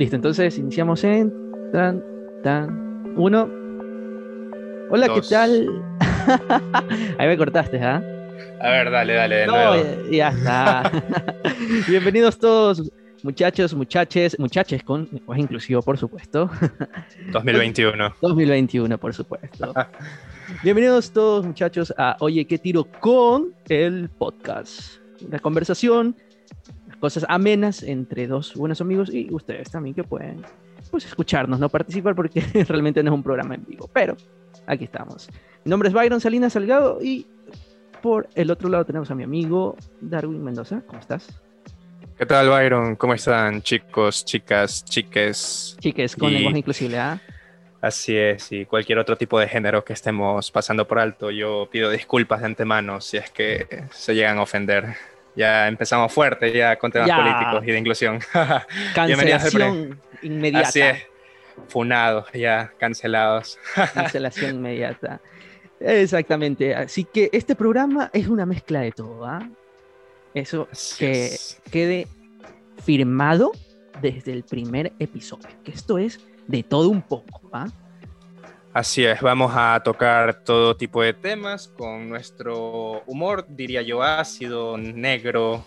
Listo, entonces iniciamos en tan, tan, uno. Hola, ¿qué tal? Ahí me cortaste, ¿ah? A ver, dale, dale, de No, nuevo. ya, ya está. Bienvenidos todos, muchachos, muchaches, muchaches con lenguaje inclusivo, por supuesto. 2021. 2021, por supuesto. Bienvenidos todos, muchachos, a Oye, ¿qué tiro con el podcast? La conversación, cosas amenas entre dos buenos amigos y ustedes también que pueden pues, escucharnos, no participar porque realmente no es un programa en vivo, pero aquí estamos. Mi nombre es Byron Salinas Salgado y por el otro lado tenemos a mi amigo Darwin Mendoza. ¿Cómo estás? ¿Qué tal, Byron? ¿Cómo están, chicos, chicas, chiques? Chiques, con Y- lenguaje inclusive, ¿ah? Así es, y cualquier otro tipo de género que estemos pasando por alto, yo pido disculpas de antemano si es que se llegan a ofender. Ya empezamos fuerte ya con temas Ya. políticos y de inclusión. Cancelación inmediata. Así es, funados, ya cancelados. Cancelación inmediata. Exactamente. Así que este programa es una mezcla de todo, ¿ah? Eso Así que es. quede firmado desde el primer episodio. Que esto es de todo un poco, ¿ah? Así es, vamos a tocar todo tipo de temas con nuestro humor, diría yo, ácido, negro,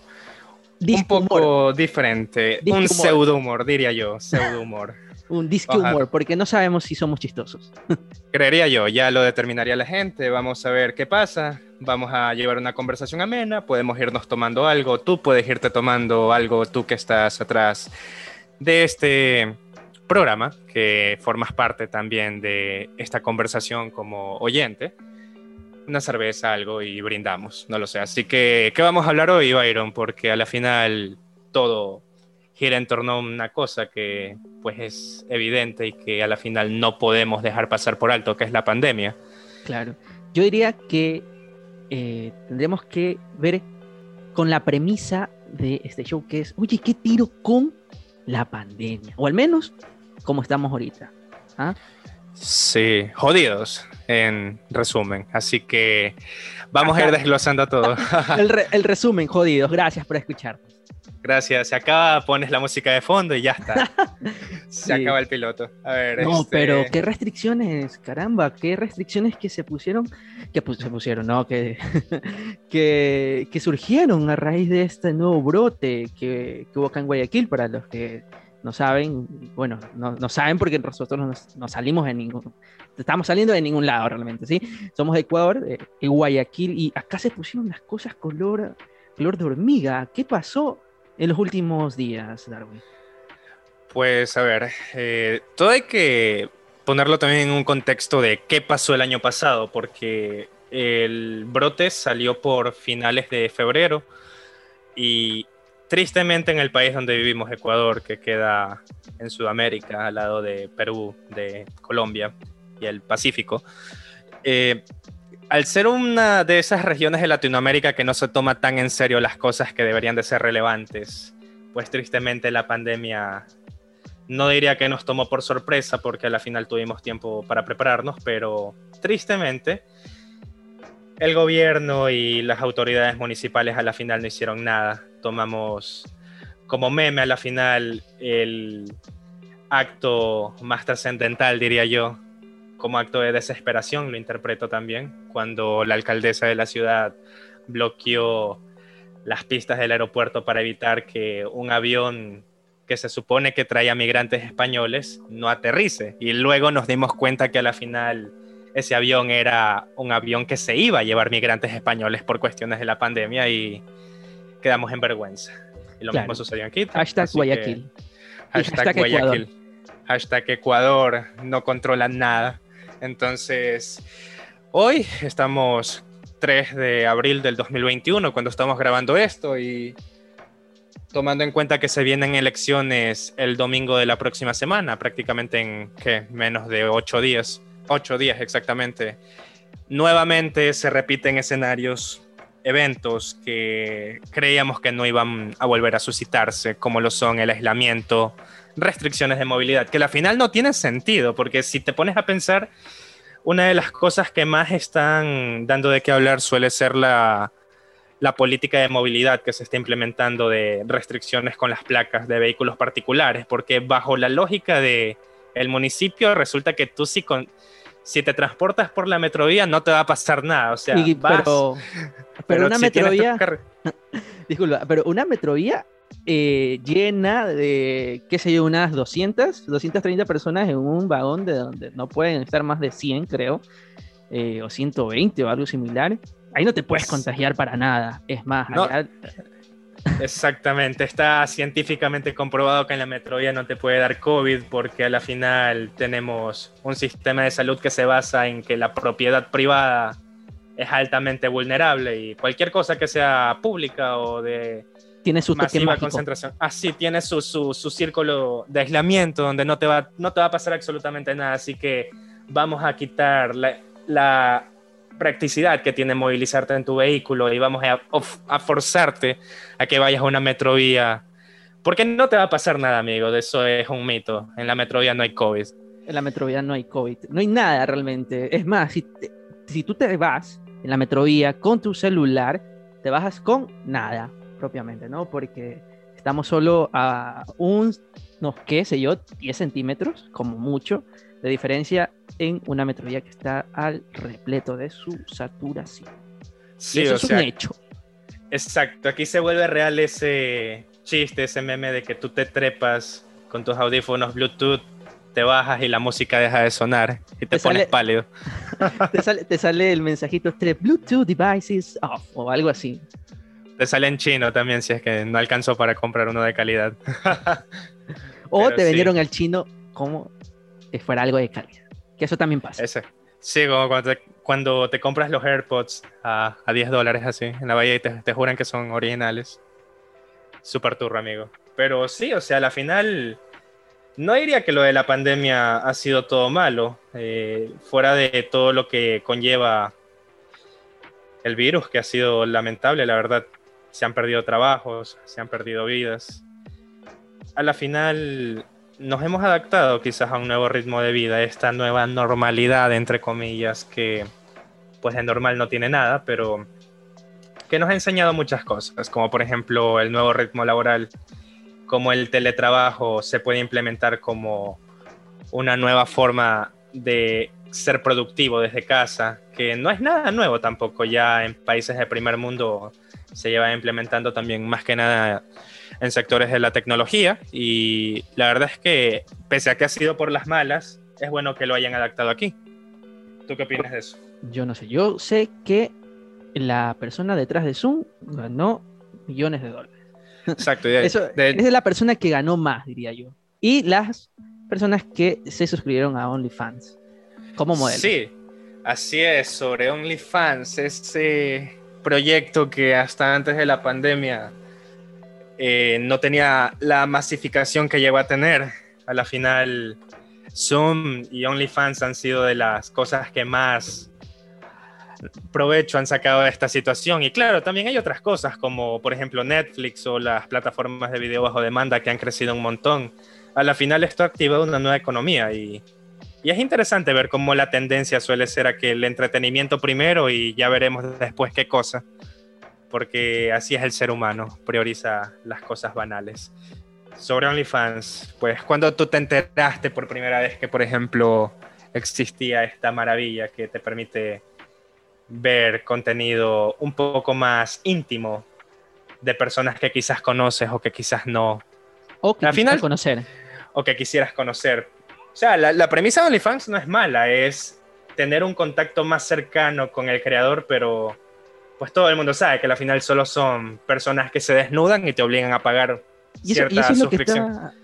Disco un poco humor, diferente, Disco un humor. pseudo humor, diría yo, pseudo humor. un disco Ojalá. humor, porque no sabemos si somos chistosos. Creería yo, ya lo determinaría la gente, vamos a ver qué pasa, vamos a llevar una conversación amena, podemos irnos tomando algo, tú puedes irte tomando algo, tú que estás atrás de este programa, que formas parte también de esta conversación como oyente, una cerveza, algo y brindamos, no lo sé. Así que, ¿qué vamos a hablar hoy, Byron? Porque a la final todo gira en torno a una cosa que pues es evidente y que a la final no podemos dejar pasar por alto, que es la pandemia. Claro. Yo diría que eh, tendremos que ver con la premisa de este show que es, oye, ¿qué tiro con la pandemia? O al menos como estamos ahorita. ¿ah? Sí, jodidos, en resumen. Así que vamos a ir desglosando todo. El, re- el resumen, jodidos. Gracias por escuchar. Gracias. Se acaba, pones la música de fondo y ya está. Se acaba el piloto. A ver, No, este, pero qué restricciones, caramba, qué restricciones que se pusieron, que pu- se pusieron, no, que, que, que surgieron a raíz de este nuevo brote que, que hubo acá en Guayaquil, para los que no saben, bueno, no, no saben porque nosotros no, no salimos de ningún, estamos saliendo de ningún lado realmente, ¿sí? Somos de Ecuador, de Guayaquil, y acá se pusieron las cosas color, color de hormiga. ¿Qué pasó en los últimos días, Darwin? Pues a ver, eh, todo hay que ponerlo también en un contexto de qué pasó el año pasado, porque el brote salió por finales de febrero y tristemente en el país donde vivimos, Ecuador, que queda en Sudamérica, al lado de Perú, de Colombia y el Pacífico, eh, al ser una de esas regiones de Latinoamérica que no se toma tan en serio las cosas que deberían de ser relevantes, pues tristemente la pandemia no diría que nos tomó por sorpresa porque a la final tuvimos tiempo para prepararnos, pero tristemente el gobierno y las autoridades municipales a la final no hicieron nada. Tomamos como meme a la final el acto más trascendental, diría yo, como acto de desesperación, lo interpreto también, cuando la alcaldesa de la ciudad bloqueó las pistas del aeropuerto para evitar que un avión que se supone que traía migrantes españoles no aterrice. Y luego nos dimos cuenta que a la final ese avión era un avión que se iba a llevar migrantes españoles por cuestiones de la pandemia y quedamos en vergüenza. Y lo Claro. mismo sucedió en Quito. Hashtag que- Guayaquil. hashtag, hashtag Guayaquil. Hashtag Ecuador no controla nada. Entonces, hoy estamos 3 de abril del 2021 cuando estamos grabando esto y tomando en cuenta que se vienen elecciones el domingo de la próxima semana, prácticamente en menos de ocho días, ocho días exactamente. Nuevamente se repiten escenarios, eventos que creíamos que no iban a volver a suscitarse, como lo son el aislamiento, restricciones de movilidad, que al final no tienen sentido, porque si te pones a pensar, una de las cosas que más están dando de qué hablar suele ser la, la política de movilidad que se está implementando de restricciones con las placas de vehículos particulares, porque bajo la lógica de el municipio resulta que tú si con si te transportas por la metrovía no te va a pasar nada, o sea, vas, pero, pero, una metrovía disculpa, pero una metrovía eh, llena de, qué sé yo, unas 200, 230 personas en un vagón de donde no pueden estar más de 100, creo, eh, o 120 o algo similar ahí no te puedes contagiar para nada. Es más, Exactamente, está científicamente comprobado que en la metrovía no te puede dar COVID porque a la final tenemos un sistema de salud que se basa en que la propiedad privada es altamente vulnerable y cualquier cosa que sea pública o de tiene su masiva concentración. Así tiene su, su, su, círculo de aislamiento donde no te, va, no te va a pasar absolutamente nada. Así que vamos a quitar la, la practicidad que tiene movilizarte en tu vehículo y vamos a, forzarte a que vayas a una metrovía. Porque no te va a pasar nada, amigo, de eso es un mito. En la metrovía no hay COVID. En la metrovía no hay COVID. No hay nada realmente. Es más, si, si tú te vas en la metrovía con tu celular, te bajas con nada, propiamente, ¿no? Porque estamos solo a unos, qué sé yo, 10 centímetros, como mucho, de diferencia en una metrovía que está al repleto de su saturación. Sí, eso es un hecho. Exacto, aquí se vuelve real ese chiste, ese meme de que tú te trepas con tus audífonos Bluetooth, te bajas y la música deja de sonar y te, pones pálido. te, sale, el mensajito este Bluetooth devices off o algo así. Te sale en chino también si es que no alcanzó para comprar uno de calidad. o te vendieron el chino como que fuera algo de calidad. Que eso también pasa. Ese. Sí, como cuando te, compras los AirPods a, a, 10 dólares así en la bahía y te, te juran que son originales. Súper turro, amigo. Pero sí, o sea, a la final no diría que lo de la pandemia ha sido todo malo. Eh, fuera de todo lo que conlleva el virus, que ha sido lamentable, la verdad. Se han perdido trabajos, se han perdido vidas. A la final, nos hemos adaptado quizás a un nuevo ritmo de vida, esta nueva normalidad, entre comillas, que pues de normal no tiene nada, pero que nos ha enseñado muchas cosas, como por ejemplo el nuevo ritmo laboral, como el teletrabajo se puede implementar como una nueva forma de ser productivo desde casa, que no es nada nuevo tampoco, ya en países de primer mundo se lleva implementando también más que nada en sectores de la tecnología y la verdad es que pese a que ha sido por las malas, es bueno que lo hayan adaptado aquí. ¿Tú qué opinas de eso? Yo no sé, yo sé que la persona detrás de Zoom ganó millones de dólares. Exacto. Eso, Es la persona que ganó más, diría yo. Y las personas que se suscribieron a OnlyFans como modelo. Sí, así es, sobre OnlyFans, ese proyecto que hasta antes de la pandemia eh, no tenía la masificación que llegó a tener. A la final, Zoom y OnlyFans han sido de las cosas que más provecho han sacado de esta situación. Y claro, también hay otras cosas como por ejemplo Netflix o las plataformas de video bajo demanda que han crecido un montón. A la final esto ha activado una nueva economía y, y es interesante ver cómo la tendencia suele ser a que el entretenimiento primero y ya veremos después qué cosa porque así es el ser humano, prioriza las cosas banales. Sobre OnlyFans, pues cuando tú te enteraste por primera vez que, por ejemplo, existía esta maravilla que te permite ver contenido un poco más íntimo de personas que quizás conoces o que quizás no. O que Al final, conocer. O que quisieras conocer. O sea, la, la premisa de OnlyFans no es mala, es tener un contacto más cercano con el creador, pero pues todo el mundo sabe que al final solo son personas que se desnudan y te obligan a pagar y eso, es lo que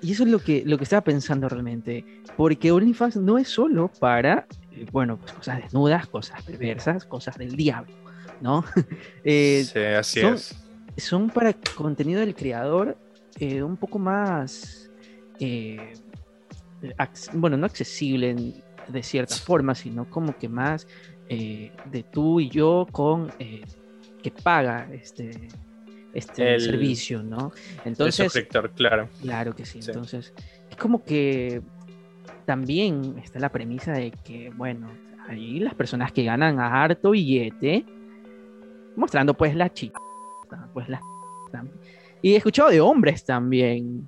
y eso es lo que, lo que estaba pensando realmente, porque OnlyFans no es solo para, eh, bueno, pues cosas desnudas, cosas perversas, cosas del diablo, ¿no? Eh, sí, así son, es. Son para contenido del creador eh, un poco más, bueno, no accesible de cierta forma, sino como que más de tú y yo con que paga este, este servicio, ¿no? Entonces, el suscriptor, claro. Claro que sí. Entonces, es como que también está la premisa de que, bueno, ahí las personas que ganan a harto billete, mostrando pues la chica, pues las y he escuchado de hombres también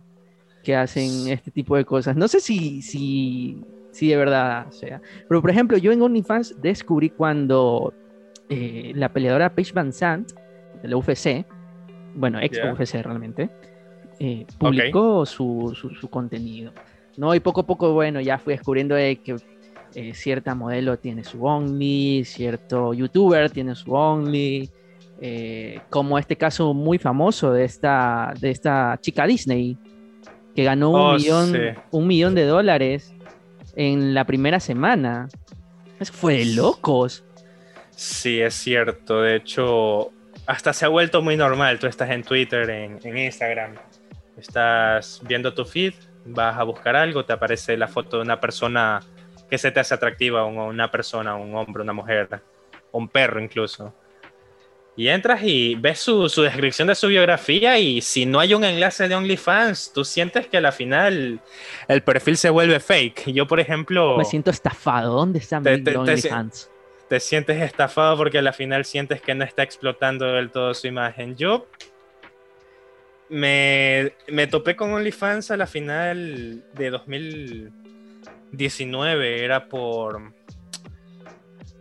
que hacen este tipo de cosas. No sé si, si, si de verdad sea. Pero por ejemplo, yo en OnlyFans descubrí cuando eh, la peleadora Paige Van Sant de la UFC, bueno, ex UFC realmente, eh, publicó su, su, contenido. ¿no? Y poco a poco, bueno, ya fui descubriendo que eh, cierta modelo tiene su Only, cierto youtuber tiene su Only, eh, como este caso muy famoso de esta, de esta chica Disney, que ganó un, oh, millón, un millón de dólares en la primera semana. Eso fue de locos. Sí, es cierto. De hecho, hasta se ha vuelto muy normal. Tú estás en Twitter, en, en Instagram, estás viendo tu feed, vas a buscar algo, te aparece la foto de una persona que se te hace atractiva, una persona, un hombre, una mujer, un perro incluso. Y entras y ves su, su, descripción de su biografía y si no hay un enlace de OnlyFans, tú sientes que al final el perfil se vuelve fake. Yo, por ejemplo... Me siento estafado. ¿Dónde está mi OnlyFans? Te, sientes estafado porque al final sientes que no está explotando del todo su imagen. Yo me, me topé con OnlyFans a la final de 2019. Era por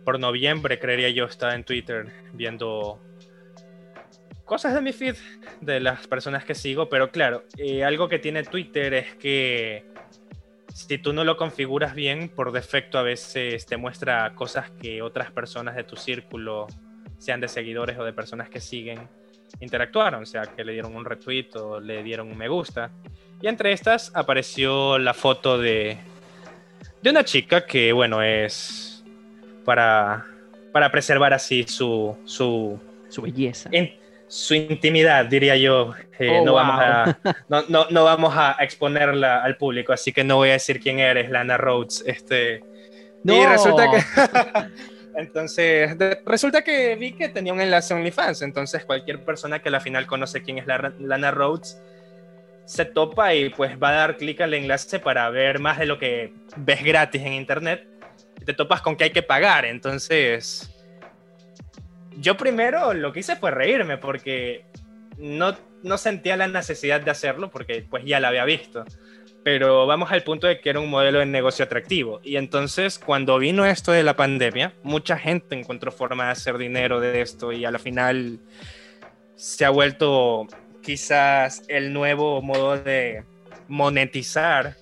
por noviembre, creería yo, estaba en Twitter viendo cosas de mi feed de las personas que sigo, pero claro, eh, algo que tiene Twitter es que si tú no lo configuras bien, por defecto a veces te muestra cosas que otras personas de tu círculo, sean de seguidores o de personas que siguen, interactuaron, o sea, que le dieron un retweet o le dieron un me gusta. Y entre estas apareció la foto de, de una chica que, bueno, es para, para preservar así su, su, su belleza. su intimidad, diría yo. Eh, oh, no, vamos a, no, no, no, vamos a exponerla al público, así que no voy a decir quién eres, Lana Rhodes. Este, Y resulta que... entonces, resulta que vi que tenía un enlace a OnlyFans, entonces cualquier persona que a la final conoce quién es la, Lana Rhodes se topa y pues va a dar clic al enlace para ver más de lo que ves gratis en internet te topas con que hay que pagar. Entonces, yo primero lo que hice fue reírme porque no, no sentía la necesidad de hacerlo porque pues ya la había visto. Pero vamos al punto de que era un modelo de negocio atractivo. Y entonces cuando vino esto de la pandemia, mucha gente encontró forma de hacer dinero de esto y a la final se ha vuelto quizás el nuevo modo de monetizar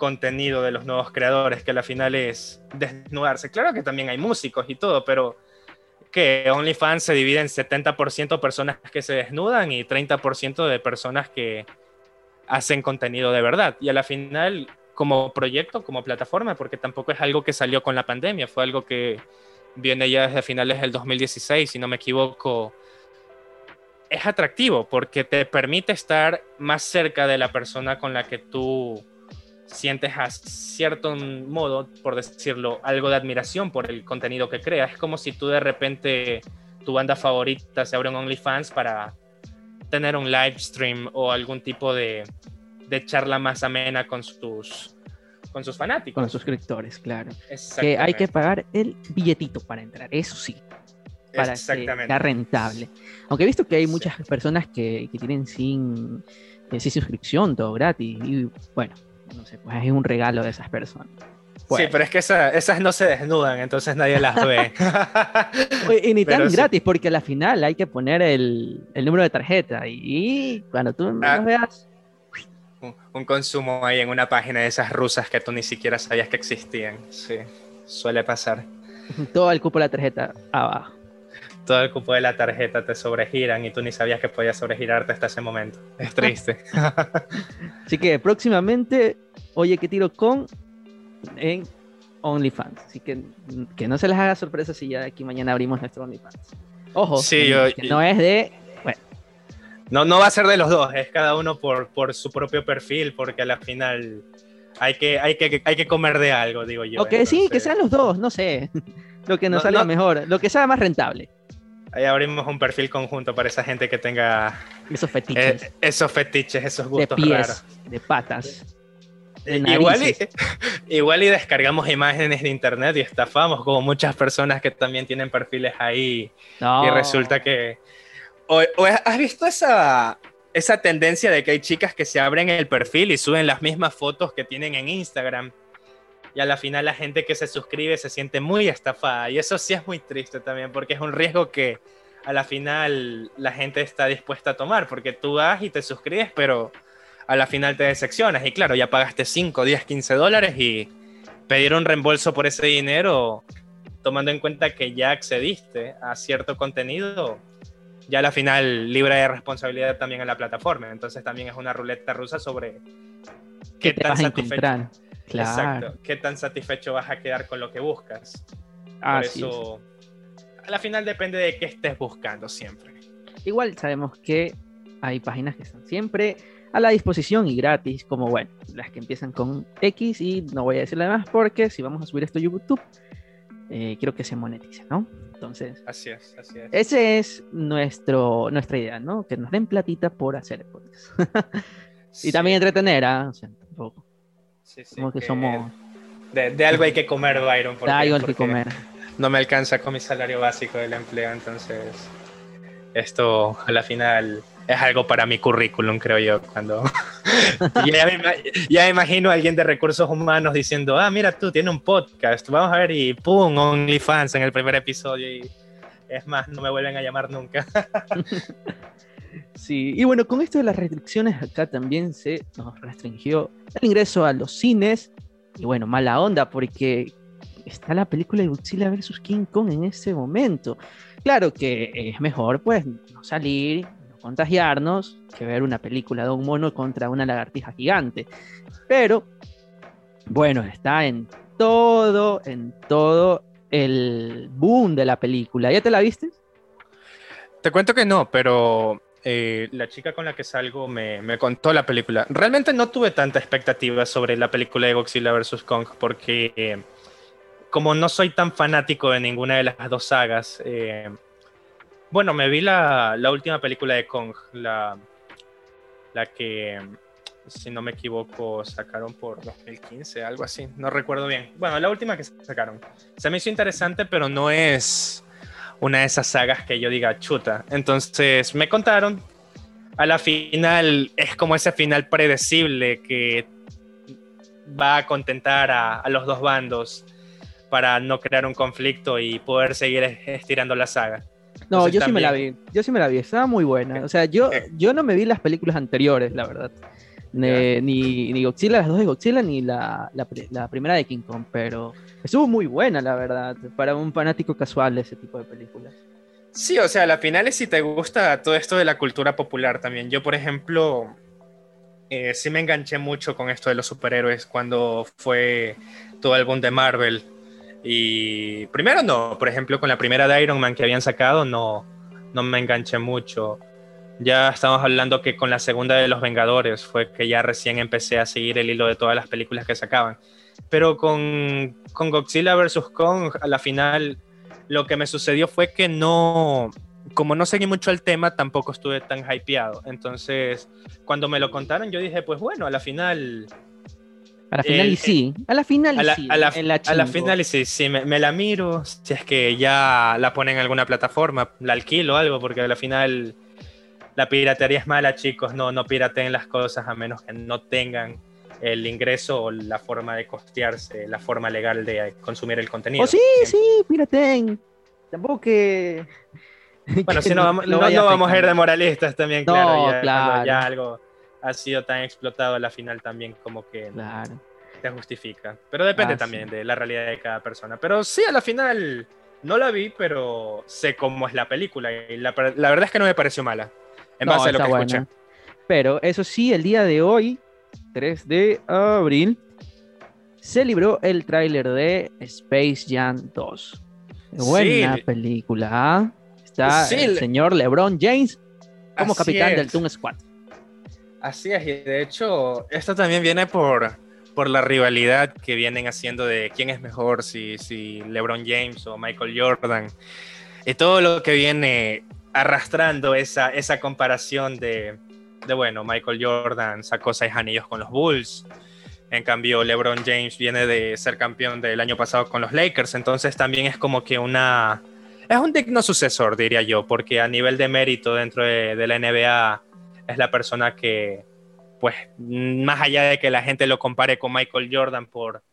contenido de los nuevos creadores, que al final es desnudarse. Claro que también hay músicos y todo, pero que OnlyFans se divide en 70% personas que se desnudan y 30% de personas que hacen contenido de verdad. Y a la final, como proyecto, como plataforma, porque tampoco es algo que salió con la pandemia, fue algo que viene ya desde finales del 2016, si no me equivoco, es atractivo porque te permite estar más cerca de la persona con la que tú sientes a cierto modo, por decirlo, algo de admiración por el contenido que crea. Es como si tú de repente tu banda favorita se abre un OnlyFans para tener un live stream o algún tipo de, de charla más amena con sus, con sus fanáticos. Con los suscriptores, claro. Que hay que pagar el billetito para entrar, eso sí. Para que sea rentable. Aunque he visto que hay muchas personas que, que tienen sin, eh, sin suscripción, todo gratis. Y bueno, no sé, pues es un regalo de esas personas. Sí, pero es que esas no se desnudan, entonces nadie las ve. y ni tan gratis, porque a la final hay que poner el, el número de tarjeta y, cuando tú ah. las veas... Un, consumo ahí en una página de esas rusas que tú ni siquiera sabías que existían. Sí, suele pasar. Todo el cupo de la tarjeta abajo. Todo el cupo de la tarjeta te sobregiran y tú ni sabías que podías sobregirarte hasta ese momento. Es triste. Así que próximamente, oye, ¿qué tiro con en OnlyFans? Así que que no se les haga sorpresa si ya aquí mañana abrimos nuestro OnlyFans. Ojo, sí, no es de. Bueno. No, no va a ser de los dos, es cada uno por, por su propio perfil, porque al final hay que, hay, que, hay que comer de algo, digo yo. Ok, sí, que sean los dos, no sé. Lo que nos salga mejor, lo que sea más rentable. Ahí abrimos un perfil conjunto para esa gente que tenga esos fetiches. Eh, esos fetiches, esos gustos de pies, De patas. De igual, y, igual y descargamos imágenes de internet y estafamos como muchas personas que también tienen perfiles ahí y resulta que o, has visto esa, esa tendencia de que hay chicas que se abren el perfil y suben las mismas fotos que tienen en Instagram? Y a la final la gente que se suscribe se siente muy estafada. Y eso sí es muy triste también, porque es un riesgo que a la final la gente está dispuesta a tomar, porque tú vas y te suscribes, pero a la final te decepcionas. Y claro, ya pagaste 5, 10, 15 dólares y pedir un reembolso por ese dinero, tomando en cuenta que ya accediste a cierto contenido, ya a la final libre de responsabilidad también a la plataforma. Entonces también es una ruleta rusa sobre qué, tan satisfecho. Exacto, qué tan satisfecho vas a quedar con lo que buscas. Por eso, a la final depende de qué estés buscando siempre. Igual sabemos que hay páginas que están siempre a la disposición y gratis, como bueno, las que empiezan con X y no voy a decirle más porque si vamos a subir esto a YouTube, eh, quiero que se monetice, ¿no? Entonces, así es, así es. Ese es nuestro, nuestra idea, ¿no? Que nos den platita por hacer podcast. y también entretener, ¿ah? O sea, tampoco. Sí, sí, como que, somos... De, algo hay que comer, Byron. de algo hay que comer. No me alcanza con mi salario básico del empleo, entonces esto a la final es algo para mi currículum, creo yo, cuando ya, me, imagino a alguien de recursos humanos diciendo, ah, mira tú, tiene un podcast, vamos a ver y ¡pum! OnlyFans en el primer episodio y es más, no me vuelven a llamar nunca. sí, y bueno, con esto de las restricciones acá también se nos restringió el ingreso a los cines y bueno, mala onda porque está la película de Godzilla vs. King Kong en ese momento. Claro que es mejor pues no salir, contagiarnos que ver una película de un mono contra una lagartija gigante. Pero, bueno, está en todo, en todo el boom de la película. ¿Ya te la viste? Te cuento que no, pero eh, la chica con la que salgo me, contó la película. Realmente no tuve tanta expectativa sobre la película de Godzilla vs. Kong porque eh, como no soy tan fanático de ninguna de las dos sagas, eh, bueno, me vi la, última película de Kong, la, la que, si no me equivoco, sacaron por 2015, algo así, no recuerdo bien. Bueno, la última que sacaron. Se me hizo interesante, pero no es una de esas sagas que yo diga chuta. Entonces me contaron, a la final es como ese final predecible que va a contentar a, a los dos bandos para no crear un conflicto y poder seguir estirando la saga. No, yo sí me la vi. Yo sí me la vi. Estaba muy buena. O sea, yo, yo no me vi las películas anteriores, la verdad. Ni, ni, Godzilla, las dos de Godzilla, ni la, la, primera de King Kong, pero estuvo muy buena, la verdad, para un fanático casual de ese tipo de películas. Sí, o sea, la final es si te gusta todo esto de la cultura popular también. Yo, por ejemplo, eh, sí me enganché mucho con esto de los superhéroes cuando fue todo el boom de Marvel. Y primero no, por ejemplo, con la primera de Iron Man que habían sacado, no, no me enganché mucho. Ya estamos hablando que con la segunda de Los Vengadores fue que ya recién empecé a seguir el hilo de todas las películas que sacaban. Pero con, con Godzilla vs. Kong, a la final, lo que me sucedió fue que no, como no seguí mucho el tema, tampoco estuve tan hypeado. Entonces, cuando me lo contaron, yo dije, pues bueno, a la final a la final y sí. A la final y sí. A la, final y sí, sí, me, la miro. Si es que ya la ponen en alguna plataforma, la alquilo o algo, porque a la final la piratería es mala, chicos. No, no pirateen las cosas a menos que no tengan el ingreso o la forma de costearse, la forma legal de consumir el contenido. Oh, sí, sí, pirateen. Tampoco que. Bueno, si no, vamos, no, vamos a ir de moralistas también, claro. claro. ya algo ha sido tan explotado a la final también como que claro. te justifica. Pero depende también de la realidad de cada persona. Pero sí, a la final no la vi, pero sé cómo es la película y la, verdad es que no me pareció mala. En base a lo que escuché. Pero eso sí, el día de hoy, 3 de abril, se libró el tráiler de Space Jam 2. Buena película. ¿ah? Está el señor LeBron James como capitán del Toon Squad. Así es, y de hecho, esto también viene por, por la rivalidad que vienen haciendo de quién es mejor, si, si LeBron James o Michael Jordan. Y todo lo que viene arrastrando esa, esa comparación de, de, bueno, Michael Jordan sacó seis anillos con los Bulls. En cambio, LeBron James viene de ser campeón del año pasado con los Lakers. Entonces también es como que una es un digno sucesor, diría yo, porque a nivel de mérito dentro de, la NBA es la persona que, pues, más allá de que la gente lo compare con Michael Jordan por,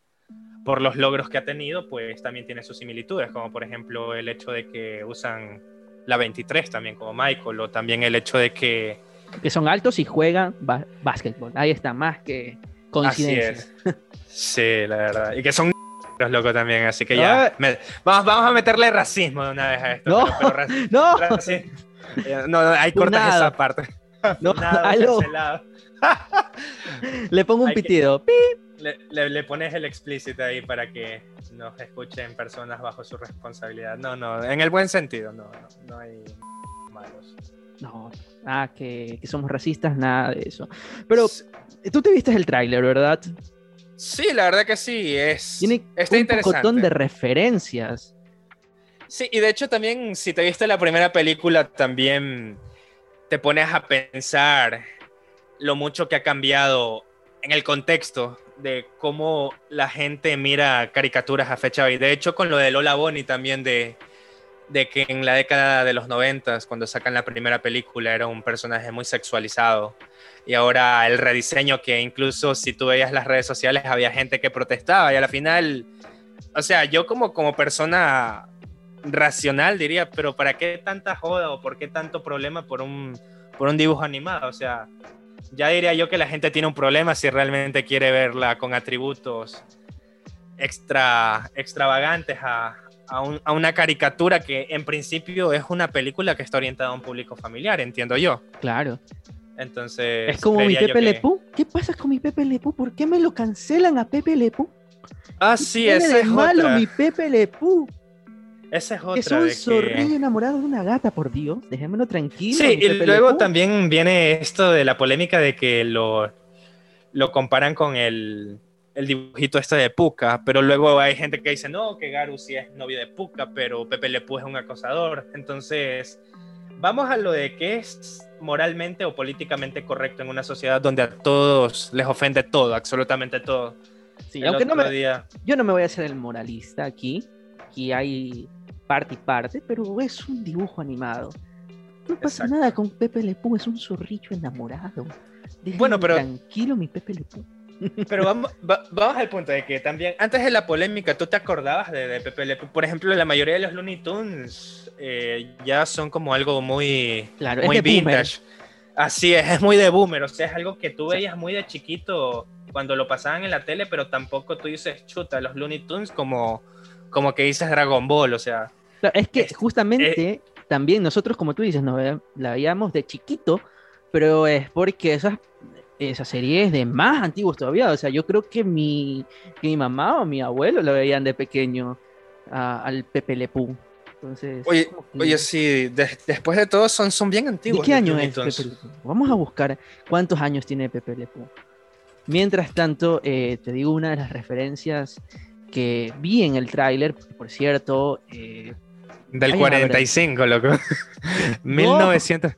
por los logros que ha tenido, pues también tiene sus similitudes, como por ejemplo el hecho de que usan la 23 también como Michael, o también el hecho de que... Que son altos y juegan básquetbol. Ahí está, más que coincidencia. Sí, la verdad. Y que son los locos también, así que ya. vamos, vamos a meterle racismo de una vez a esto. No, no. no, ahí cortas esa parte. No, Le pongo un pitido. Le, le, pones el explícito ahí para que nos escuchen personas bajo su responsabilidad. No, no, en el buen sentido, no, no, hay malos. No, ah, que, que, somos racistas, nada de eso. Pero tú te viste el tráiler, ¿verdad? Sí, la verdad que sí, es Tiene un montón de referencias. Sí, y de hecho también, si te viste la primera película, también te pones a pensar lo mucho que ha cambiado en el contexto de cómo la gente mira caricaturas a fecha hoy. De hecho, con lo de Lola Bonnie también de, de que en la década de los noventas, cuando sacan la primera película, era un personaje muy sexualizado. Y ahora el rediseño que incluso si tú veías las redes sociales había gente que protestaba y a la final, o sea, yo como, como persona racional diría, pero ¿para qué tanta joda o por qué tanto problema por un, por un dibujo animado? O sea, ya diría yo que la gente tiene un problema si realmente quiere verla con atributos extra extravagantes a, a, una caricatura que en principio es una película que está orientada a un público familiar, entiendo yo. Claro. Entonces. Es como mi Pepe Lepú. ¿Qué pasa con mi Pepe Lepú? ¿Por qué me lo cancelan a Pepe Lepú? Ah, sí, ese es malo mi Pepe Lepú. Esa es otra. Un zorrillo enamorado de una gata, por Dios. Déjemelo tranquilo. Sí, y luego también viene esto de la polémica de que lo, lo comparan con el, el dibujito este de Puka, pero luego hay gente que dice, no, que Garu sí es novio de Puka, pero Pepe Le Pú es un acosador. Entonces, vamos a lo de qué es moralmente o políticamente correcto en una sociedad donde a todos les ofende todo, absolutamente todo. Sí, aunque no me, yo no me voy a hacer el moralista aquí. Aquí hay parte y parte, pero es un dibujo animado. No pasa nada con Pepe Le Pú, es un zorrillo enamorado. bueno, pero... Tranquilo, mi Pepe Le Pú. Pero vamos, vamos al punto de que también, antes de la polémica, ¿tú te acordabas de, Pepe Le Pú? Por ejemplo, la mayoría de los Looney Tunes eh, ya son como algo muy, claro, muy vintage. Así es, es muy de boomer, o sea, es algo que tú veías muy de chiquito cuando lo pasaban en la tele, pero tampoco tú dices, chuta, los Looney Tunes como, como que dices Dragon Ball, o sea, es que justamente eh, también nosotros, como tú dices, nos la veíamos de chiquito, pero es porque esas, esas series de más antiguos todavía. O sea, yo creo que mi, mi mamá o mi abuelo lo veían de pequeño al Pepe Le Entonces, oye, oye, sí, después de todo son, son bien antiguos. ¿De qué año es Pepe Vamos a buscar cuántos años tiene Pepe Le Mientras tanto, eh, te digo una de las referencias que vi en el tráiler, por cierto, eh, del 45, loco. 1900.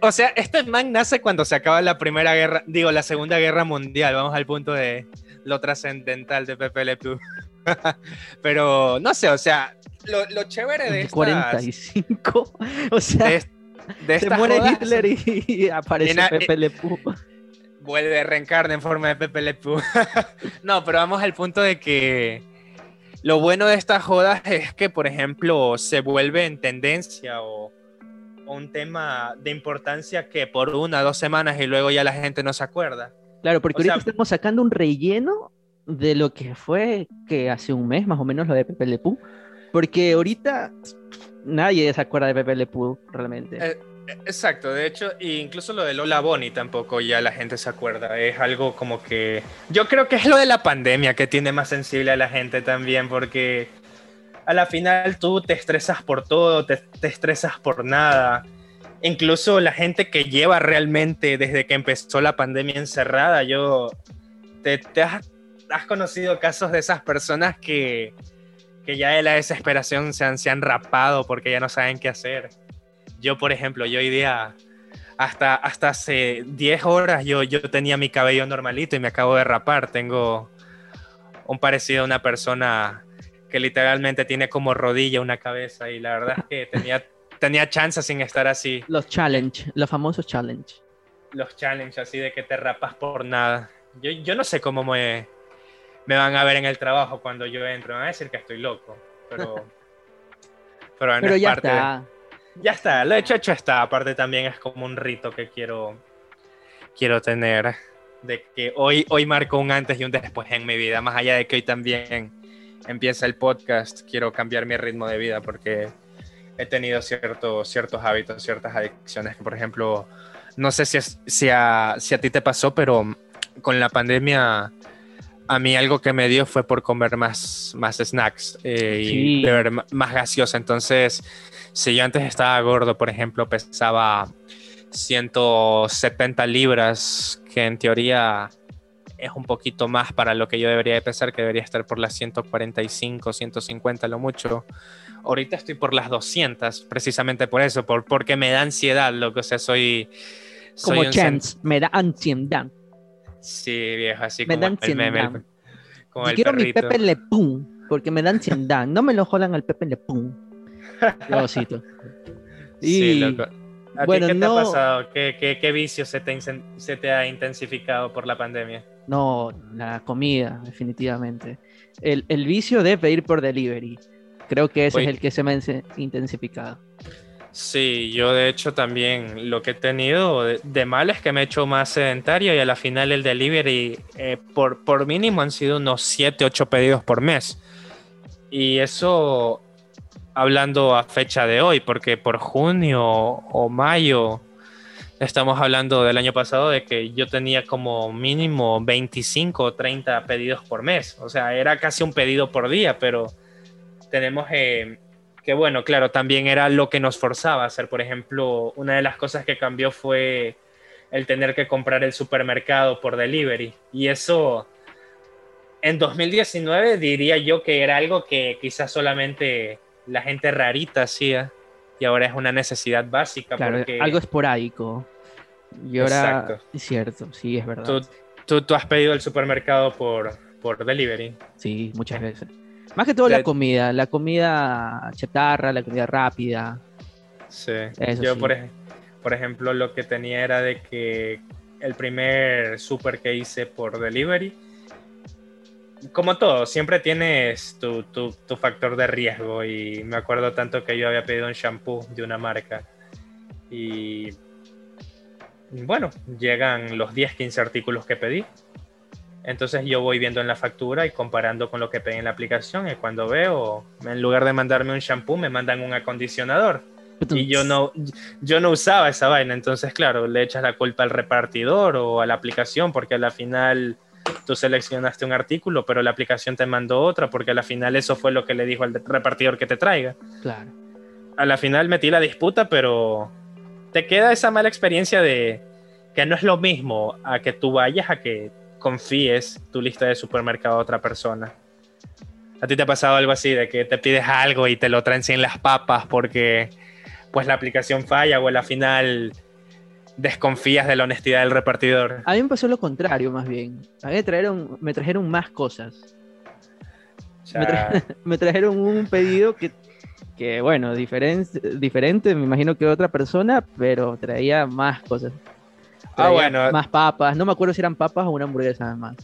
o sea, este man nace cuando se acaba la primera guerra, digo, la segunda guerra mundial. Vamos al punto de lo trascendental de Pepe Le Pew. Pero no sé, o sea, lo, chévere de estas... 45. O sea, de, se muere Hitler y, aparece Pepe Le Pew. Vuelve, reencarna en forma de Pepe Le Pew. no, pero vamos al punto de que lo bueno de estas jodas es que, por ejemplo, se vuelve en tendencia o, un tema de importancia que por una, dos semanas y luego ya la gente no se acuerda. Claro, porque ahorita estamos sacando un relleno de lo que fue que hace un mes más o menos lo de Pepe Le Pú. Porque ahorita nadie se acuerda de Pepe Le Pú realmente. Eh, Exacto, de hecho, incluso lo de Lola Bonnie tampoco ya la gente se acuerda. Es algo como que. Yo creo que es lo de la pandemia que tiene más sensible a la gente también, porque a la final tú te estresas por todo, te, estresas por nada. Incluso la gente que lleva realmente desde que empezó la pandemia encerrada, yo. Te, has, conocido casos de esas personas que, que ya de la desesperación se han, se han rapado porque ya no saben qué hacer. Yo, por ejemplo, yo hoy día, hasta, hasta hace 10 horas, yo, yo tenía mi cabello normalito y me acabo de rapar. Tengo un parecido a una persona que literalmente tiene como rodilla una cabeza y la verdad es que tenía, tenía chance sin estar así. Los challenge, los famosos challenge. Los challenge así de que te rapas por nada. Yo, yo no sé cómo me, me van a ver en el trabajo cuando yo entro. Me van a decir que estoy loco, pero... pero, pero ya está. Ya está, lo hecho hecho está. Aparte también es como un rito que quiero, quiero tener. De que hoy, hoy marco un antes y un después en mi vida. Más allá de que hoy también empieza el podcast, quiero cambiar mi ritmo de vida porque he tenido ciertos, ciertos hábitos, ciertas adicciones que, por ejemplo, no sé si, si, a, si a ti te pasó, pero con la pandemia a mí algo que me dio fue por comer más, más snacks eh, y beber más gaseosa. Entonces, si yo antes estaba gordo, por ejemplo, pesaba 170 libras, que en teoría es un poquito más para lo que yo debería de pesar, que debería estar por las 145, 150 lo mucho. Ahorita estoy por las 200, precisamente por eso, por, porque me da ansiedad, lo que sea, soy... Como chance, me da ansiedad. Sí, viejo, así me como el meme. Como el quiero mi Pepe Le Pum, porque me dan ansiedad. no me lo jodan al Pepe Le Pum. Diosito. Y, sí, loco. ¿A bueno, ti qué te ha pasado? ¿Qué, qué, qué vicio se te, se te, ha intensificado por la pandemia? No, la comida, definitivamente. El, el vicio de pedir por delivery. Creo que ese es el que se me ha intensificado. Sí, yo de hecho también lo que he tenido de, mal es que me he hecho más sedentario y a la final el delivery eh, por, por mínimo han sido unos 7, 8 pedidos por mes. Y eso hablando a fecha de hoy, porque por junio o mayo estamos hablando del año pasado de que yo tenía como mínimo 25 o 30 pedidos por mes. O sea, era casi un pedido por día, pero tenemos... Eh, que bueno, claro, también era lo que nos forzaba a hacer. Por ejemplo, una de las cosas que cambió fue el tener que comprar el supermercado por delivery. Y eso, en 2019 diría yo que era algo que quizás solamente la gente rarita hacía y ahora es una necesidad básica. Claro, algo esporádico. Y ahora Exacto. es cierto, sí, es verdad. ¿Tú, tú, tú has pedido el supermercado por, por delivery? Sí, muchas veces. Más que todo la comida, la comida chatarra, la comida rápida. Sí. Yo, Por, por, ejemplo, lo que tenía era de que el primer super que hice por delivery, como todo, siempre tienes tu, tu, tu, factor de riesgo y me acuerdo tanto que yo había pedido un shampoo de una marca y bueno, llegan los 10, 15 artículos que pedí entonces yo voy viendo en la factura y comparando con lo que pedí en la aplicación y cuando veo, en lugar de mandarme un shampoo, me mandan un acondicionador. Y yo no, yo no usaba esa vaina, entonces claro, le echas la culpa al repartidor o a la aplicación porque a la final tú seleccionaste un artículo, pero la aplicación te mandó otra porque a la final eso fue lo que le dijo al repartidor que te traiga. Claro. A la final metí la disputa, pero te queda esa mala experiencia de que no es lo mismo a que tú vayas a que confíes tu lista de supermercado a otra persona. ¿A ti te ha pasado algo así de que te pides algo y te lo traen sin las papas porque pues la aplicación falla o a la final desconfías de la honestidad del repartidor? A mí me pasó lo contrario más bien. A mí me trajeron, me trajeron más cosas. Me, trajeron un pedido que, que bueno, diferente, diferente, me imagino que otra persona, pero traía más cosas. Ah, bueno. Más papas. No me acuerdo si eran papas o una hamburguesa además.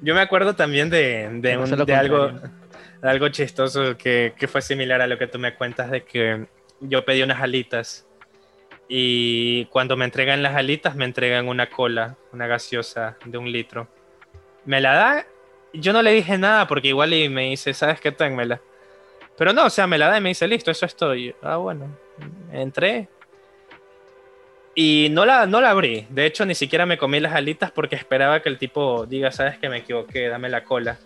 Yo me acuerdo también de, de, algo, algo chistoso que, que, fue similar a lo que tú me cuentas de que yo pedí unas alitas y cuando me entregan las alitas me entregan una cola, una gaseosa de un litro. Me la da, yo no le dije nada porque igual y me dice, ¿sabes qué? Ténmela. Pero no, o sea, me la da y me dice, listo, eso estoy. Ah, bueno, entré, y no la, no la abrí. De hecho, ni siquiera me comí las alitas porque esperaba que el tipo diga, sabes que me equivoqué, dame la cola.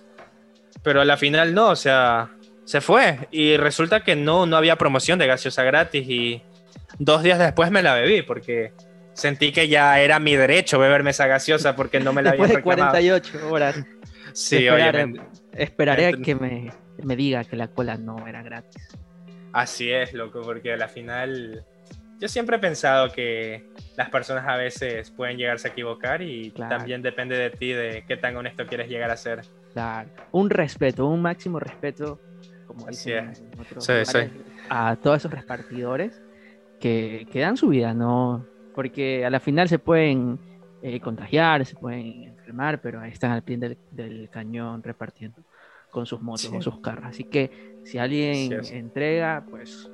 Pero a la final no, o sea, se fue. Y resulta que no, no había promoción de gaseosa gratis. Y dos días después me la bebí porque sentí que ya era mi derecho beberme esa gaseosa porque no me la había Después de 48 horas. Sí, esperaré, esperaré a que me, me diga que la cola no era gratis. Así es, loco, porque a la final yo siempre he pensado que las personas a veces pueden llegarse a equivocar y también depende de ti de qué tan honesto quieres llegar a ser. Claro, un respeto, un máximo respeto, como dicen a todos esos repartidores que, que, dan su vida, ¿no? Porque a la final se pueden eh, contagiar, se pueden enfermar, pero ahí están al pie del, cañón repartiendo con sus motos, con sus carros. Así que si alguien entrega, pues,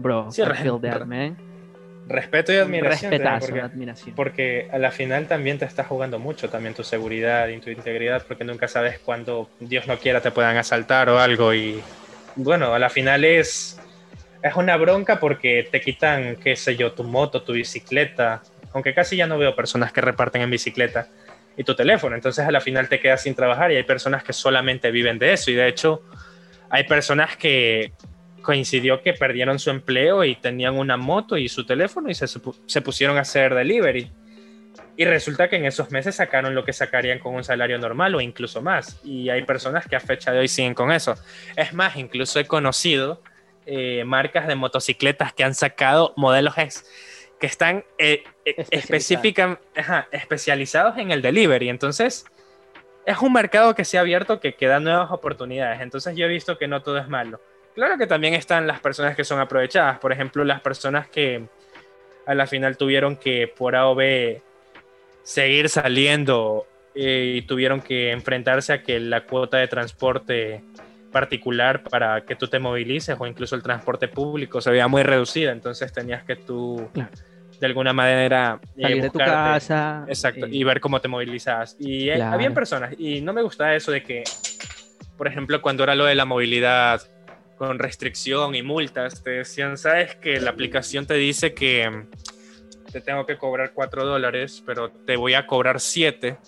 bro, I feel that, man. Respeto y admiración. porque, admiración. Porque a la final también te está jugando mucho también tu seguridad y tu integridad, porque nunca sabes cuándo Dios no quiera te puedan asaltar o algo. Y bueno, a la final es, es una bronca porque te quitan, qué sé yo, tu moto, tu bicicleta, aunque casi ya no veo personas que reparten en bicicleta y tu teléfono. Entonces a la final te quedas sin trabajar y hay personas que solamente viven de eso. Y de hecho, hay personas que coincidió que perdieron su empleo y tenían una moto y su teléfono y se, se pusieron a hacer delivery. Y resulta que en esos meses sacaron lo que sacarían con un salario normal o incluso más. Y hay personas que a fecha de hoy siguen con eso. Es más, incluso he conocido eh, marcas de motocicletas que han sacado modelos que están eh, eh especializados en el delivery. Entonces, es un mercado que se ha abierto que, que da nuevas oportunidades. Entonces, yo he visto que no todo es malo. Claro que también están las personas que son aprovechadas. Por ejemplo, las personas que a la final tuvieron que por A o B seguir saliendo eh, y tuvieron que enfrentarse a que la cuota de transporte particular para que tú te movilices o incluso el transporte público se veía muy reducida. Entonces tenías que tú de alguna manera eh, salir de tu casa exacto y ver cómo te movilizas y eh, había personas y no me gustaba eso de que por ejemplo cuando era lo de la movilidad con restricción y multas te decían sabes que la aplicación te dice que mm, te tengo que cobrar 4 dólares pero te voy a cobrar 7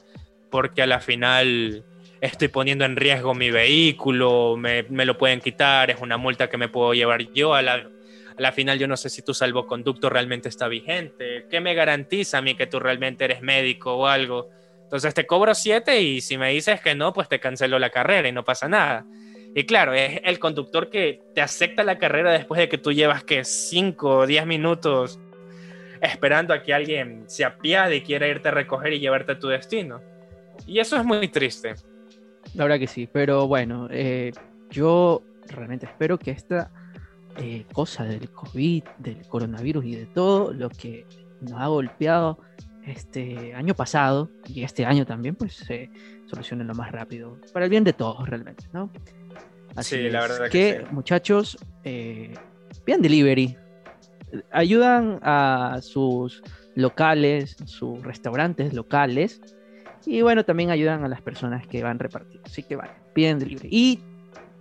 porque a la final estoy poniendo en riesgo mi vehículo, me, me, lo pueden quitar, es una multa que me puedo llevar yo a la, a la final yo no sé si tu salvoconducto realmente está vigente. ¿Qué me garantiza a mí que tú realmente eres médico o algo? Entonces te cobro siete y si me dices que no, pues te cancelo la carrera y no pasa nada. Y claro, es el conductor que te acepta la carrera después de que tú llevas que 5 o 10 minutos esperando a que alguien se apiade y quiera irte a recoger y llevarte a tu destino. Y eso es muy triste. La verdad que sí, pero bueno, eh, yo realmente espero que esta eh, cosa del COVID, del coronavirus y de todo lo que nos ha golpeado este año pasado y este año también, pues se solucione lo más rápido, para el bien de todos realmente, ¿no? Así sí, la verdad que, muchachos, eh, delivery, ayudan a sus locales, sus restaurantes locales, y bueno, también ayudan a las personas que van repartiendo. Así que vale, piden delivery. Y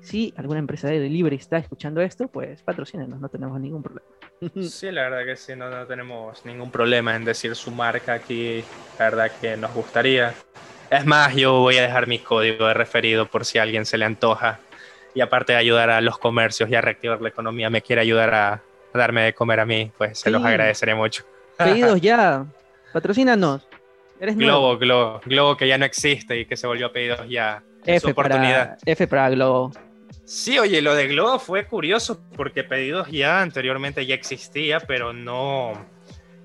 si alguna empresa de delivery está escuchando esto, pues patrocínenos, no tenemos ningún problema. Sí, la verdad que sí, no, no tenemos ningún problema en decir su marca aquí, la verdad que nos gustaría. Es más, yo voy a dejar mi código de referido por si a alguien se le antoja. Y aparte de ayudar a los comercios y a reactivar la economía, me quiere ayudar a, darme de comer a mí, pues se los agradeceré mucho. Pedidos ya, patrocínanos. Eres Globo, Globo, Globo que ya no existe y que se volvió a pedidos ya. F oportunidad. F para Globo. Sí, oye, lo de Globo fue curioso porque pedidos ya anteriormente ya existía, pero no.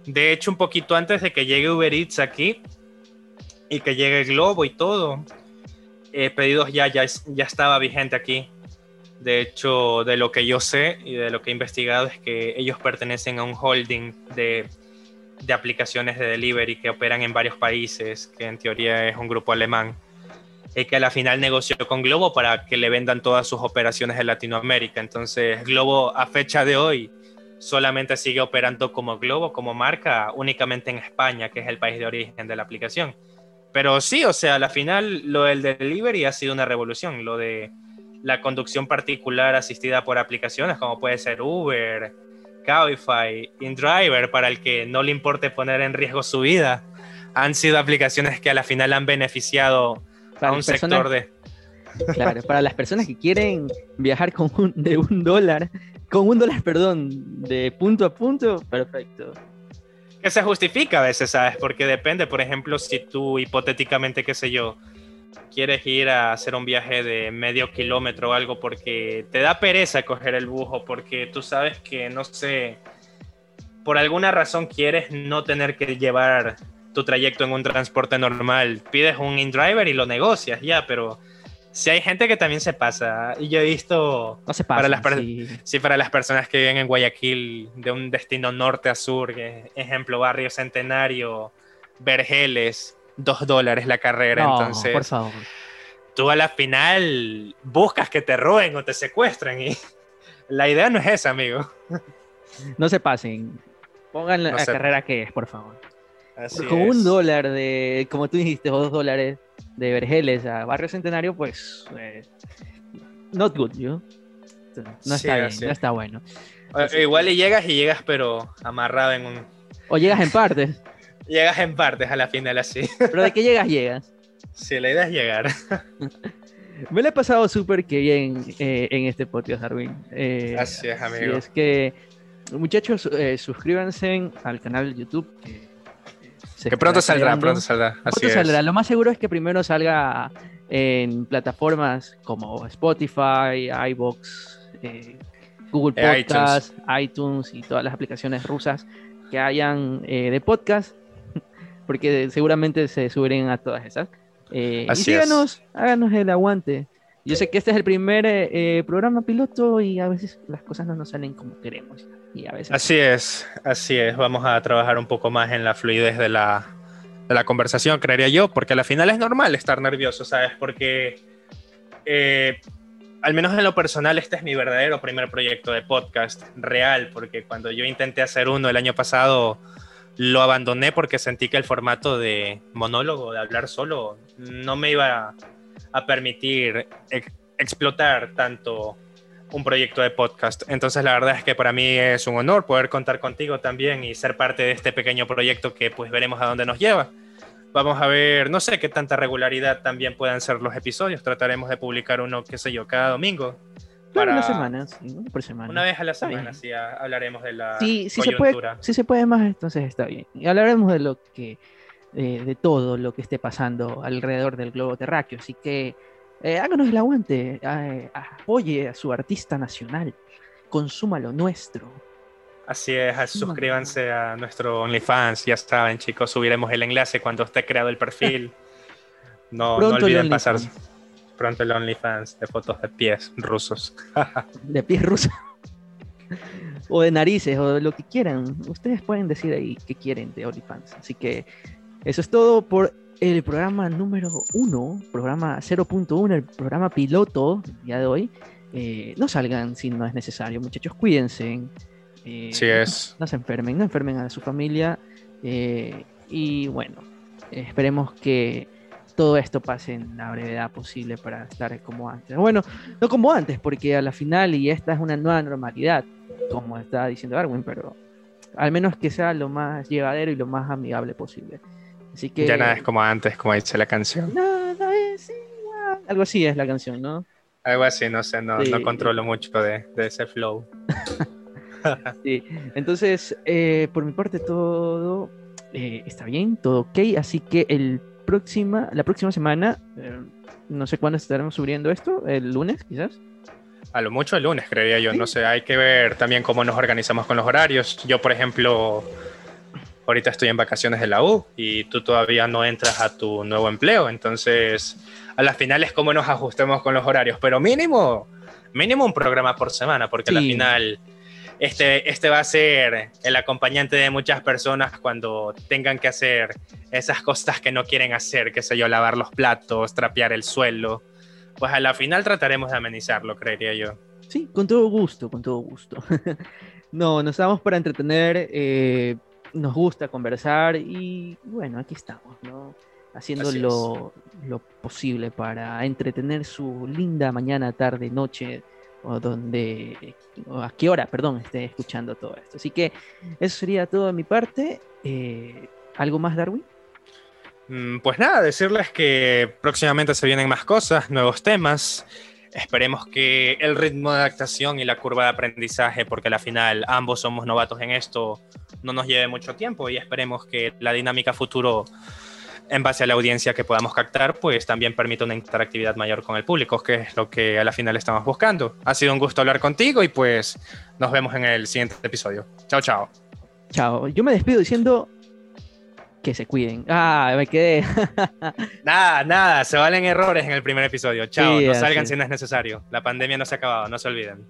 De hecho, un poquito antes de que llegue Uber Eats aquí y que llegue Globo y todo, eh, pedidos ya, ya, ya estaba vigente aquí. De hecho, de lo que yo sé y de lo que he investigado es que ellos pertenecen a un holding de, aplicaciones de delivery que operan en varios países, que en teoría es un grupo alemán que a la final negoció con Globo para que le vendan todas sus operaciones en Latinoamérica. Entonces, Globo a fecha de hoy solamente sigue operando como Globo, como marca, únicamente en España, que es el país de origen de la aplicación. Pero sí, o sea, a la final lo del delivery ha sido una revolución, lo de la conducción particular asistida por aplicaciones como puede ser Uber, Cabify, InDriver, para el que no le importe poner en riesgo su vida, han sido aplicaciones que a la final han beneficiado para un sector de... Claro, para las personas que quieren viajar con un, de un dólar, con un dólar, perdón, de punto a punto, perfecto. Que se justifica a veces, ¿sabes? Porque depende, por ejemplo, si tú hipotéticamente, qué sé yo, quieres ir a hacer un viaje de medio kilómetro o algo porque te da pereza coger el bujo, porque tú sabes que, no sé, por alguna razón quieres no tener que llevar tu trayecto en un transporte normal, pides un InDriver y lo negocias ya, pero si hay gente que también se pasa. Y yo he visto No se para las, sí. sí, para las personas que viven en Guayaquil, de un destino norte a sur, que, ejemplo, Barrio Centenario, Vergeles, dos dólares la carrera. No, Entonces, por favor. tú a la final buscas que te roben o te secuestren. Y la idea no es esa, amigo. No se pasen. Pongan la No la se- carrera que es, por favor. Así Con es. un dólar de, como tú dijiste, o dos dólares de Vergeles a Barrio Centenario, pues. eh, not good, ¿yo? No Sí, está bien, así no es. está bueno. O- Igual y llegas y llegas, pero amarrado en un. O llegas en partes, Llegas en partes a la final así. pero de que llegas, llegas. Sí, la idea es llegar. Me lo he pasado súper que bien eh, en este podcast, Darwin. Eh, así amigo. es que, muchachos, eh, suscríbanse al canal de YouTube. Que, se Que pronto saldrá, creando. pronto saldrá. Así Pronto es. saldrá. Lo más seguro es que primero salga en plataformas como Spotify, iBox, eh, Google Podcast, iTunes. y todas las aplicaciones rusas que hayan de podcast, porque seguramente se suben a todas esas. Eh, y Así es. síganos, háganos el aguante. Yo sé que este es el primer eh, programa piloto y a veces las cosas no nos salen como queremos. Y a veces Así es, así es. Vamos a trabajar un poco más en la fluidez de la, de la conversación, creería yo, porque al final es normal estar nervioso, ¿sabes? Porque, eh, al menos en lo personal, este es mi verdadero primer proyecto de podcast real, porque cuando yo intenté hacer uno el año pasado, lo abandoné porque sentí que el formato de monólogo, de hablar solo, no me iba a permitir ex- explotar tanto un proyecto de podcast. Entonces la verdad es que para mí es un honor poder contar contigo también y ser parte de este pequeño proyecto que pues veremos a dónde nos lleva. Vamos a ver, no sé qué tanta regularidad también puedan ser los episodios. Trataremos de publicar uno, qué sé yo, cada domingo. Para- una semana, sí, una por semana. Una vez a la semana, sí, ha- hablaremos de la Sí, sí se, puede, coyuntura. si se puede más, entonces está bien. Y hablaremos de lo que, eh, de todo lo que esté pasando alrededor del globo terráqueo. Así que eh, háganos el aguante, eh, apoye a su artista nacional, consuma lo nuestro. Así es, suscríbanse a nuestro OnlyFans, ya saben chicos, subiremos el enlace cuando esté creado el perfil. No, no olviden OnlyFans. Pronto el OnlyFans de fotos de pies rusos. de pies rusos. o de narices, o de lo que quieran. Ustedes pueden decir ahí qué quieren de OnlyFans. Así que eso es todo por el programa número 1, programa 0.1, el programa piloto día de hoy. Eh, no salgan si no es necesario, muchachos, cuídense. Eh, Así es. No se enfermen, no enfermen a su familia. eh, y bueno, esperemos que todo esto pase en la brevedad posible para estar como antes. Bueno, no como antes, porque a la final, y esta es una nueva normalidad, como está diciendo Darwin, pero al menos que sea lo más llevadero y lo más amigable posible. Así que. Ya nada es como antes, como dice la canción. Nada es igual. Algo así es la canción, ¿no? Algo así, no sé, no, Sí. no controlo mucho de, de ese flow. Sí. Entonces, eh, por mi parte, todo eh, está bien, todo ok. Así que el próxima, la próxima semana, eh, no sé cuándo estaremos subiendo esto, el lunes quizás. A lo mucho el lunes, creería yo. No sé, hay que ver también cómo nos organizamos con los horarios. Yo, por ejemplo, ahorita estoy en vacaciones de la U y tú todavía no entras a tu nuevo empleo. Entonces, a las finales, cómo nos ajustemos con los horarios. Pero mínimo, mínimo un programa por semana, porque a la Sí. final este, este va a ser el acompañante de muchas personas cuando tengan que hacer esas cosas que no quieren hacer, qué sé yo, lavar los platos, trapear el suelo. Pues a la final trataremos de amenizarlo, creería yo. Sí, con todo gusto, con todo gusto. no, nos damos para entretener, eh, nos gusta conversar y bueno, aquí estamos, ¿no? Haciendo lo, lo posible para entretener su linda mañana, tarde, noche, o donde, o a qué hora, perdón, esté escuchando todo esto. Así que eso sería todo de mi parte. Eh, ¿Algo más, Darwin? Mm, Pues nada, decirles que próximamente se vienen más cosas, nuevos temas. Esperemos que el ritmo de adaptación y la curva de aprendizaje, porque al final ambos somos novatos en esto, no nos lleve mucho tiempo y esperemos que la dinámica futuro, en base a la audiencia que podamos captar, pues también permita una interactividad mayor con el público, que es lo que a la final estamos buscando. Ha sido un gusto hablar contigo y pues nos vemos en el siguiente episodio. Chao, chao. Chao. Yo me despido diciendo que se cuiden. Ah, me quedé. nada, nada, se valen errores en el primer episodio. Chao, no salgan si no es necesario. La pandemia no se ha acabado, no se olviden.